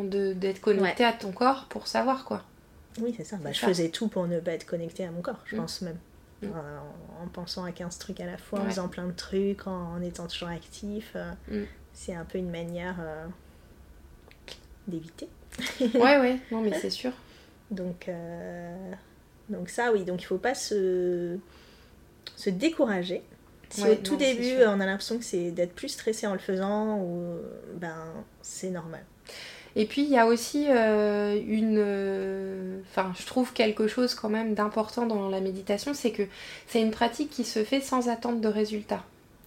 Speaker 1: d'être connecté à ton corps pour savoir quoi.
Speaker 2: Oui, c'est ça. Bah, je
Speaker 1: ça.
Speaker 2: faisais tout pour ne pas être connectée à mon corps, je
Speaker 1: Mm.
Speaker 2: pense même.
Speaker 1: Mm.
Speaker 2: En, en pensant à 15 trucs à la fois, en faisant plein de trucs, en, en étant toujours actif. euh. C'est un peu une manière euh, d'éviter.
Speaker 1: Ouais, ouais, non, mais c'est sûr.
Speaker 2: Donc, euh, donc ça, oui. Donc il faut pas se, se décourager. Si
Speaker 1: Ouais,
Speaker 2: au tout
Speaker 1: non, c'est
Speaker 2: début, on a l'impression que c'est d'être plus stressé en le faisant, ou ben c'est normal.
Speaker 1: Et puis il y a aussi euh, une. euh, Enfin, je trouve quelque chose quand même d'important dans la méditation, c'est que c'est une pratique qui se fait sans attente de résultats.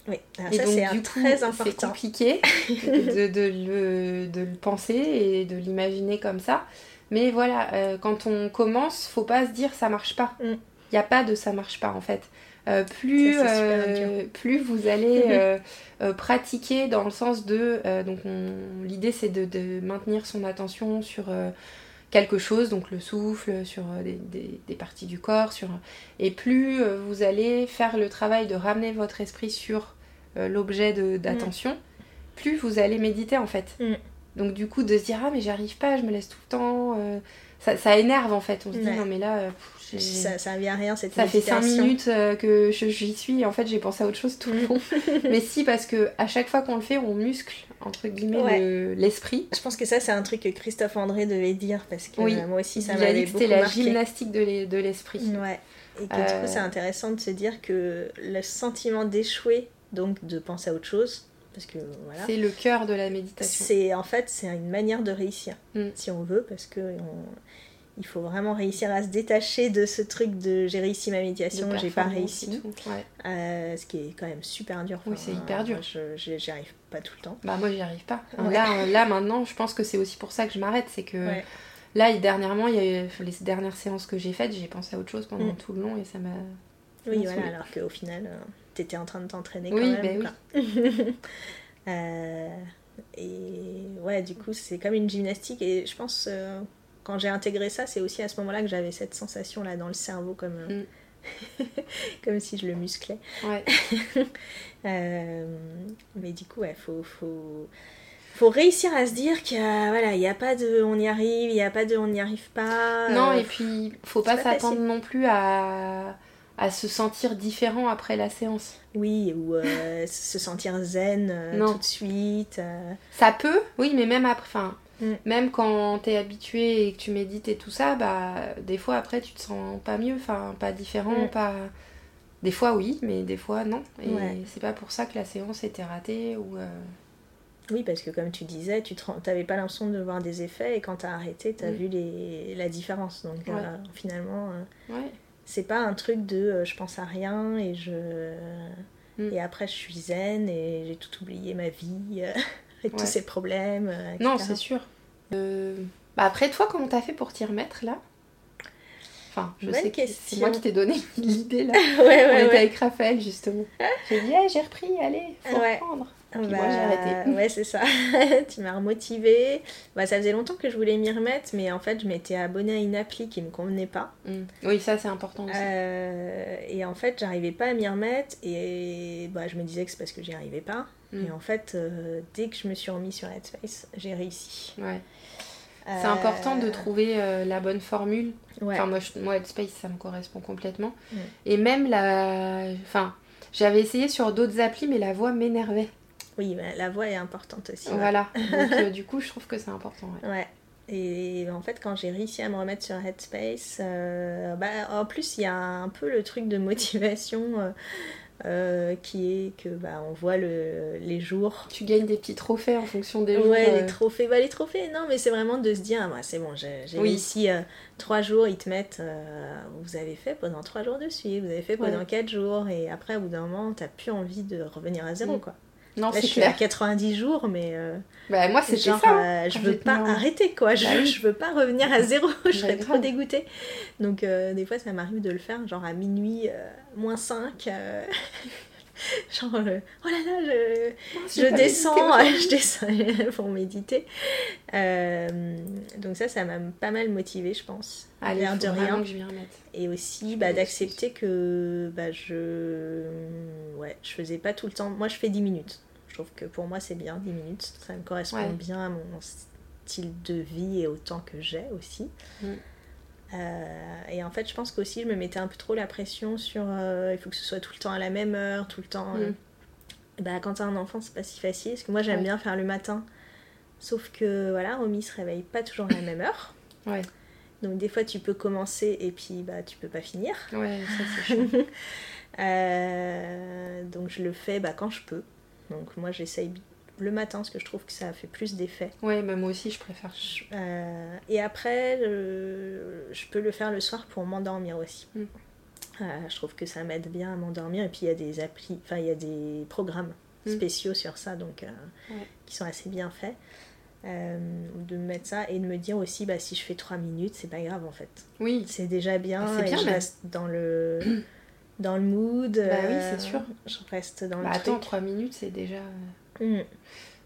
Speaker 2: Oui, alors
Speaker 1: Et
Speaker 2: ça c'est très
Speaker 1: C'est
Speaker 2: important.
Speaker 1: compliqué de, de le, de le penser et de l'imaginer comme ça. Mais voilà, euh, quand on commence, faut pas se dire ça marche pas. Il
Speaker 2: Mm.
Speaker 1: n'y a pas de ça marche pas en fait. Euh, plus,
Speaker 2: Ça,
Speaker 1: euh, plus vous allez pratiquer dans le sens de. donc, on- l'idée c'est de, de maintenir son attention sur. quelque chose, donc le souffle, sur des, des- des parties du corps, sur... et plus vous allez faire le travail de ramener votre esprit sur l'objet de- d'attention, plus vous allez méditer en fait.
Speaker 2: Mm.
Speaker 1: Donc du coup de se dire ah mais j'arrive pas, je me laisse tout le temps, euh, ça, ça énerve en fait. On se dit
Speaker 2: Ouais.
Speaker 1: non mais là euh, pff,
Speaker 2: Ça, ça vient à rien cette
Speaker 1: ça fait 5
Speaker 2: méditation.
Speaker 1: minutes euh, que j'y suis et en fait j'ai pensé à autre chose tout le long. mais si parce que à chaque fois qu'on le fait on muscle entre guillemets
Speaker 2: Ouais.
Speaker 1: le- l'esprit.
Speaker 2: Je pense que ça c'est un truc que Christophe André devait dire parce que
Speaker 1: Oui.
Speaker 2: euh, moi aussi ça m'avait
Speaker 1: dit que
Speaker 2: beaucoup
Speaker 1: c'était la
Speaker 2: marqué.
Speaker 1: gymnastique de l'e- de l'esprit.
Speaker 2: Ouais. Et que du coup c'est intéressant de se dire que le sentiment d'échouer, donc de penser à autre chose, parce que voilà.
Speaker 1: C'est le cœur de la méditation.
Speaker 2: C'est en fait c'est une manière de réussir
Speaker 1: Mm.
Speaker 2: si on veut parce que on- il faut vraiment réussir à se détacher de ce truc de j'ai réussi ma méditation, j'ai pas réussi,
Speaker 1: tout. Ouais.
Speaker 2: Euh, ce qui est quand même super dur.
Speaker 1: Oui, c'est hyper dur.
Speaker 2: J'y arrive pas tout le temps.
Speaker 1: Bah moi j'y arrive pas.
Speaker 2: Ouais.
Speaker 1: Là, là maintenant je pense que c'est aussi pour ça que je m'arrête. C'est que
Speaker 2: Ouais.
Speaker 1: là dernièrement, il y a eu les dernières séances que j'ai faites, j'ai pensé à autre chose pendant
Speaker 2: Mm.
Speaker 1: tout le long et ça m'a...
Speaker 2: Oui, voilà, alors qu'au final, euh, t'étais en train de t'entraîner
Speaker 1: Oui,
Speaker 2: quand même.
Speaker 1: bah
Speaker 2: quoi. Euh, et ouais, du coup, c'est comme une gymnastique. Et je pense, euh, quand j'ai intégré ça, c'est aussi à ce moment-là que j'avais cette sensation-là dans le cerveau, comme, euh, comme si je le musclais.
Speaker 1: Ouais.
Speaker 2: Mais du coup, ouais, faut, faut, faut réussir à se dire qu'il voilà, n'y a pas de on y arrive, il n'y a pas de on n'y arrive pas.
Speaker 1: Non, et puis faut pas s'attendre non plus à... à se sentir différent après la séance.
Speaker 2: Oui, ou euh, se sentir zen euh,
Speaker 1: Non.
Speaker 2: tout de suite. euh,
Speaker 1: Ça peut, oui, mais même après, enfin,
Speaker 2: Mm.
Speaker 1: même quand t'es habitué et que tu médites et tout ça, bah des fois après tu te sens pas mieux, enfin pas différent,
Speaker 2: Mm.
Speaker 1: pas. Des fois oui, mais des fois non. Et
Speaker 2: Ouais.
Speaker 1: c'est pas pour ça que la séance était ratée ou. euh,
Speaker 2: Oui, parce que comme tu disais, tu n'avais pas l'impression de voir des effets et quand t'as arrêté, t'as
Speaker 1: Mm.
Speaker 2: vu les, la différence. Donc
Speaker 1: Ouais.
Speaker 2: euh, finalement, euh,
Speaker 1: Ouais.
Speaker 2: C'est pas un truc de euh, je pense à rien et je
Speaker 1: Mm.
Speaker 2: et après je suis zen et j'ai tout oublié ma vie euh, et tous ces problèmes. euh,
Speaker 1: Non, c'est sûr. Bah après toi, comment t'as fait pour t'y remettre là? Enfin, je
Speaker 2: Bonne
Speaker 1: sais que c'est moi qui t'ai donné l'idée là.
Speaker 2: ouais,
Speaker 1: On était avec Raphaël justement. J'ai dit, ah, j'ai repris, allez, faut
Speaker 2: Ouais.
Speaker 1: Reprendre.
Speaker 2: Bah,
Speaker 1: moi, j'ai arrêté.
Speaker 2: Ouais, c'est ça. tu m'as remotivée. Bah, ça faisait longtemps que je voulais m'y remettre, mais en fait, je m'étais abonnée à une appli qui me convenait pas.
Speaker 1: Mm. Oui, ça c'est important aussi.
Speaker 2: Euh, et en fait, j'arrivais pas à m'y remettre et bah, je me disais que c'est parce que j'y arrivais pas.
Speaker 1: Mm.
Speaker 2: Et en fait, euh, dès que je me suis remis sur Headspace, j'ai réussi.
Speaker 1: Ouais. C'est
Speaker 2: Euh,
Speaker 1: important de trouver la bonne formule.
Speaker 2: Ouais.
Speaker 1: Enfin, moi, je- moi, Headspace, ça me correspond complètement.
Speaker 2: Mm.
Speaker 1: Et même la. Enfin, j'avais essayé sur d'autres applis, mais la voix m'énervait.
Speaker 2: Oui, bah, la voix est importante aussi. ouais.
Speaker 1: Voilà. Donc, euh, du coup, je trouve que c'est important. ouais.
Speaker 2: Ouais. Et en fait, quand j'ai réussi à me remettre sur Headspace, euh, bah, en plus, il y a un peu le truc de motivation euh, qui est que bah, on voit le, les jours.
Speaker 1: Tu gagnes des petits trophées en fonction des jours.
Speaker 2: Ouais, les trophées. Bah, les trophées, non, mais c'est vraiment de se dire, ah, c'est bon, j'ai
Speaker 1: Oui.
Speaker 2: réussi euh, trois jours, ils te mettent, vous avez fait pendant trois jours de suite, vous avez fait pendant
Speaker 1: Ouais.
Speaker 2: quatre jours, et après, au bout d'un moment, t'as plus envie de revenir à zéro,
Speaker 1: Mm.
Speaker 2: quoi.
Speaker 1: Non,
Speaker 2: Là, je
Speaker 1: c'est
Speaker 2: suis à
Speaker 1: clair.
Speaker 2: 90 jours, mais euh,
Speaker 1: Bah, moi,
Speaker 2: genre,
Speaker 1: ça. hein,
Speaker 2: euh, je
Speaker 1: quand
Speaker 2: veux pas arrêter, quoi. Je,
Speaker 1: Bah oui.
Speaker 2: je veux pas revenir à zéro. je serais
Speaker 1: Bah,
Speaker 2: trop dégoûtée. Donc, euh, des fois, ça m'arrive de le faire, genre à minuit, euh, moins 5. genre, euh, oh là là, je,
Speaker 1: j'ai
Speaker 2: je
Speaker 1: pas
Speaker 2: descends, je descends pour méditer. Euh, donc ça, ça m'a pas mal motivée, je pense.
Speaker 1: Allez,
Speaker 2: L'air
Speaker 1: faut
Speaker 2: de rien.
Speaker 1: je.
Speaker 2: Et aussi
Speaker 1: Je
Speaker 2: bah, d'accepter que bah, je... Ouais, je faisais pas tout le temps. Moi, je fais 10 minutes. Je trouve que pour moi, c'est bien, 10 minutes. Ça me correspond
Speaker 1: Ouais.
Speaker 2: bien à mon style de vie et au temps que j'ai aussi.
Speaker 1: Mm.
Speaker 2: Euh, et en fait, je pense qu'aussi, je me mettais un peu trop la pression sur euh, il faut que ce soit tout le temps à la même heure, tout le temps. euh.
Speaker 1: Mm.
Speaker 2: Bah, quand t'as un enfant, c'est pas si facile. Parce que moi, j'aime
Speaker 1: Ouais.
Speaker 2: bien faire le matin. Sauf que voilà, Romy se réveille pas toujours à la même heure.
Speaker 1: Ouais,
Speaker 2: Donc des fois tu peux commencer et puis bah tu peux pas finir.
Speaker 1: ouais, ça c'est chiant.
Speaker 2: Euh, donc je le fais bah, quand je peux. Donc moi j'essaye le matin parce que je trouve que ça fait plus d'effet.
Speaker 1: Ouais, bah, moi aussi, je préfère.
Speaker 2: Euh, et après euh, je peux le faire le soir pour m'endormir aussi.
Speaker 1: Mm.
Speaker 2: Euh, je trouve que ça m'aide bien à m'endormir et puis il y a des applis, enfin il y a des programmes
Speaker 1: Mm.
Speaker 2: spéciaux sur ça donc
Speaker 1: Ouais.
Speaker 2: qui sont assez bien faits. De me mettre ça et de me dire aussi bah si je fais 3 minutes c'est pas grave en fait
Speaker 1: Oui,
Speaker 2: c'est déjà bien,
Speaker 1: Ah, c'est
Speaker 2: et
Speaker 1: bien,
Speaker 2: je reste dans le dans le mood
Speaker 1: Bah oui, c'est sûr.
Speaker 2: je reste dans
Speaker 1: bah,
Speaker 2: le
Speaker 1: attends,
Speaker 2: truc
Speaker 1: 3 minutes, c'est déjà.
Speaker 2: Mm,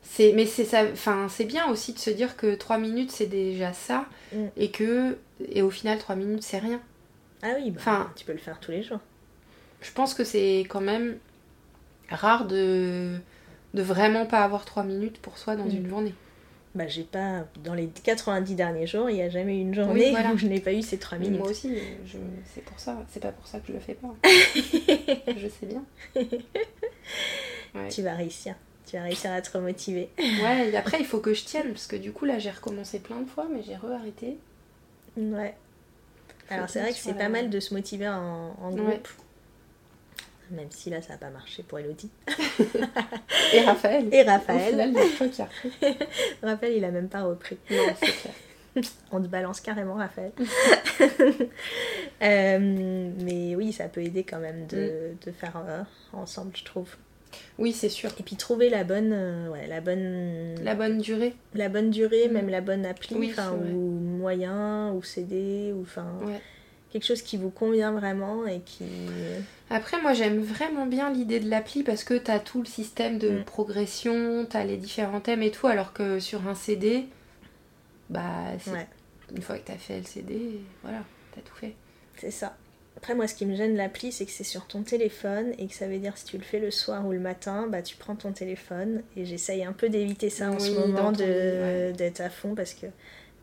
Speaker 1: C'est, mais c'est ça, enfin, c'est bien aussi de se dire que 3 minutes c'est déjà ça
Speaker 2: Mm.
Speaker 1: et que et au final 3 minutes c'est rien.
Speaker 2: ah oui bah,
Speaker 1: Enfin-
Speaker 2: tu peux le faire tous les jours
Speaker 1: Je pense que c'est quand même rare de de vraiment pas avoir 3 minutes pour soi dans
Speaker 2: Mm.
Speaker 1: une journée.
Speaker 2: bah j'ai pas dans les 90 derniers jours il y a jamais eu une journée
Speaker 1: voilà.
Speaker 2: où je n'ai pas eu ces 3 minutes
Speaker 1: Moi aussi, je, c'est pour ça, c'est pas pour ça que je le fais pas. je sais bien. Ouais.
Speaker 2: tu vas réussir tu vas réussir à te remotiver
Speaker 1: Ouais, et après il faut que je tienne parce que du coup là j'ai recommencé plein de fois mais j'ai re-arrêté.
Speaker 2: ouais alors c'est vrai que c'est pas mal de se motiver en, en groupe
Speaker 1: Ouais.
Speaker 2: même si là ça n'a pas marché pour Elodie
Speaker 1: Et Raphaël.
Speaker 2: et Raphaël
Speaker 1: final, il a.
Speaker 2: Raphaël il a même pas repris
Speaker 1: Non, c'est clair.
Speaker 2: On te balance carrément, Raphaël. Euh, mais oui, ça peut aider quand même de,
Speaker 1: Mm.
Speaker 2: de faire euh, ensemble, je trouve.
Speaker 1: Oui, c'est sûr.
Speaker 2: Et puis trouver la bonne, euh, ouais, la bonne,
Speaker 1: La bonne durée.
Speaker 2: la bonne durée,
Speaker 1: Mm.
Speaker 2: même la bonne appli,
Speaker 1: Oui,
Speaker 2: ou moyen, ou CD, ou enfin
Speaker 1: Ouais.
Speaker 2: quelque chose qui vous convient vraiment et qui.
Speaker 1: Après, moi j'aime vraiment bien l'idée de l'appli parce que t'as tout le système de
Speaker 2: Mm.
Speaker 1: progression, t'as les différents thèmes et tout, alors que sur un CD, bah,
Speaker 2: Ouais,
Speaker 1: une fois que t'as fait le CD, voilà, t'as tout fait.
Speaker 2: c'est ça. Après, moi, ce qui me gêne l'appli, c'est que c'est sur ton téléphone et que ça veut dire si tu le fais le soir ou le matin, bah tu prends ton téléphone et j'essaye un peu d'éviter ça en ce moment
Speaker 1: ouais.
Speaker 2: d'être à fond parce que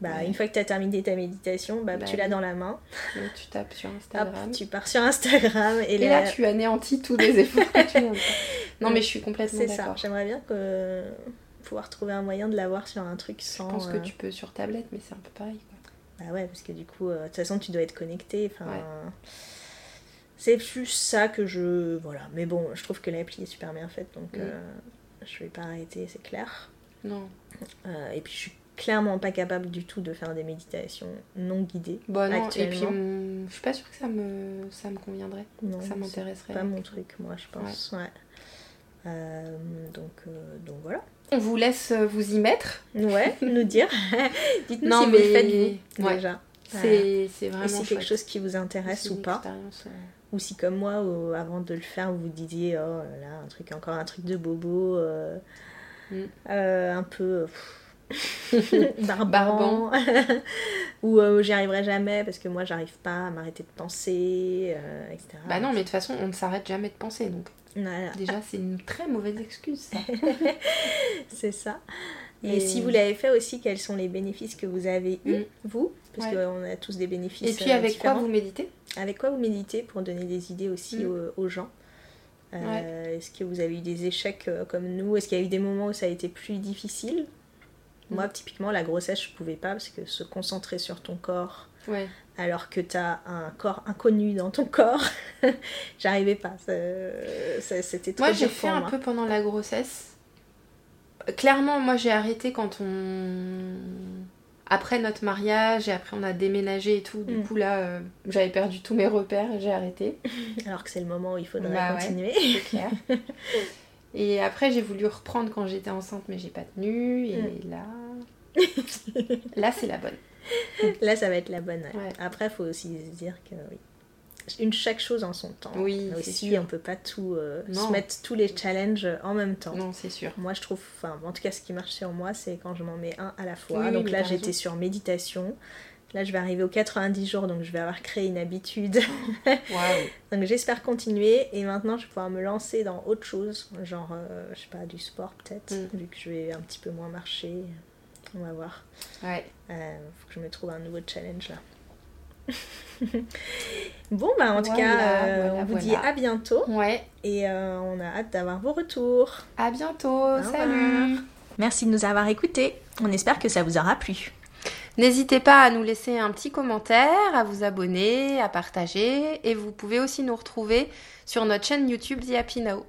Speaker 2: bah
Speaker 1: Ouais.
Speaker 2: une fois que tu as terminé ta méditation, bah,
Speaker 1: Bah
Speaker 2: tu l'as
Speaker 1: oui.
Speaker 2: dans la main,
Speaker 1: Donc tu tapes sur
Speaker 2: hop,
Speaker 1: Instagram.
Speaker 2: tu pars sur Instagram et,
Speaker 1: Et
Speaker 2: là,
Speaker 1: là, tu anéantis tous les efforts que tu viens de faire. Non, mais je suis complètement
Speaker 2: c'est ça.
Speaker 1: d'accord.
Speaker 2: J'aimerais bien que pouvoir trouver un moyen de l'avoir sur un truc
Speaker 1: Je
Speaker 2: sans.
Speaker 1: pense que
Speaker 2: euh,
Speaker 1: tu peux sur tablette, mais c'est un peu pareil.
Speaker 2: Bah ouais, parce que du coup, euh, de toute façon, tu dois être connecté. Enfin,
Speaker 1: Ouais.
Speaker 2: c'est plus ça que je. Voilà. Mais bon, je trouve que l'appli est super bien faite, donc
Speaker 1: Mm.
Speaker 2: euh, je vais pas arrêter, c'est clair.
Speaker 1: Non.
Speaker 2: Euh, et puis, je suis clairement pas capable du tout de faire des méditations non guidées.
Speaker 1: Bon, non, et puis
Speaker 2: Actuellement.
Speaker 1: hum, je suis pas sûre que ça me, ça me conviendrait.
Speaker 2: Non,
Speaker 1: que ça m'intéresserait.
Speaker 2: pas mon truc, moi, je pense. Ouais. Euh, donc, euh, donc voilà.
Speaker 1: On vous laisse euh, vous y mettre.
Speaker 2: Ouais, nous dire. Dites-nous si vous
Speaker 1: mais-
Speaker 2: le faites vous,
Speaker 1: ouais.
Speaker 2: déjà.
Speaker 1: C'est vraiment
Speaker 2: Et si quelque chose qui vous intéresse ou pas. Ou si comme moi, avant de le faire, vous vous disiez, oh là, un truc, encore un truc de bobo,
Speaker 1: Mm.
Speaker 2: un peu barbant,
Speaker 1: Barbant.
Speaker 2: ou euh, j'y arriverai jamais parce que moi, j'arrive pas à m'arrêter de penser, euh, etc.
Speaker 1: Bah non, mais de toute façon, on ne s'arrête jamais de penser. Donc
Speaker 2: Voilà,
Speaker 1: déjà, c'est une très mauvaise excuse. Ça.
Speaker 2: c'est ça. Et
Speaker 1: Et-
Speaker 2: si vous l'avez fait aussi, quels sont les bénéfices que vous avez eus,
Speaker 1: Mm.
Speaker 2: vous? Parce
Speaker 1: Ouais.
Speaker 2: qu'on a tous des bénéfices.
Speaker 1: Et puis
Speaker 2: euh,
Speaker 1: avec quoi vous méditez?
Speaker 2: Avec quoi vous méditez pour donner des idées aussi
Speaker 1: Mm.
Speaker 2: aux, aux gens? Euh, Est-ce que vous avez eu des échecs euh, comme nous? Est-ce qu'il y a eu des moments où ça a été plus difficile? Moi,
Speaker 1: Mm.
Speaker 2: typiquement, la grossesse, je pouvais pas parce que se concentrer sur ton corps
Speaker 1: Ouais.
Speaker 2: alors que tu as un corps inconnu dans ton corps, j'arrivais pas. Ça- C'était trop
Speaker 1: Moi, j'ai fait un peu pendant la grossesse. Clairement, moi, j'ai arrêté quand on. Après notre mariage et après on a déménagé et tout. Du
Speaker 2: Mm.
Speaker 1: coup, là, euh, j'avais perdu tous mes repères et j'ai arrêté.
Speaker 2: Alors que c'est le moment où il faudrait
Speaker 1: Bah ouais.
Speaker 2: continuer.
Speaker 1: C'est clair. Et après, j'ai voulu reprendre quand j'étais enceinte, mais j'ai pas tenu. Et
Speaker 2: Mm.
Speaker 1: là, là, c'est la bonne.
Speaker 2: Là, ça va être la bonne. ouais.
Speaker 1: Ouais.
Speaker 2: Après, faut aussi se dire que oui. Une chaque chose en son temps.
Speaker 1: Oui,
Speaker 2: aussi, on peut pas tout euh, se mettre tous les challenges en même temps.
Speaker 1: Non, c'est sûr.
Speaker 2: Moi, je trouve, enfin, en tout cas, ce qui marche sur moi, c'est quand je m'en mets un à la fois.
Speaker 1: Oui,
Speaker 2: donc là, j'étais sur méditation. Là, je vais arriver aux 90 jours, donc je vais avoir créé une habitude.
Speaker 1: Waouh.
Speaker 2: donc j'espère continuer. Et maintenant, je vais pouvoir me lancer dans autre chose, genre, euh, je sais pas, du sport peut-être,
Speaker 1: Mm.
Speaker 2: vu que je vais un petit peu moins marcher. On va voir.
Speaker 1: Ouais.
Speaker 2: Euh, faut que je me trouve un nouveau challenge là. bon, bah en tout
Speaker 1: Voilà,
Speaker 2: cas, euh,
Speaker 1: voilà,
Speaker 2: on vous dit à bientôt
Speaker 1: Ouais.
Speaker 2: et euh, on a hâte d'avoir vos retours.
Speaker 1: À bientôt.
Speaker 2: Au
Speaker 1: Salut.
Speaker 2: Merci de nous avoir écoutés. On espère que ça vous aura plu.
Speaker 1: N'hésitez pas à nous laisser un petit commentaire, à vous abonner, à partager. Et vous pouvez aussi nous retrouver sur notre chaîne YouTube The Happy Now.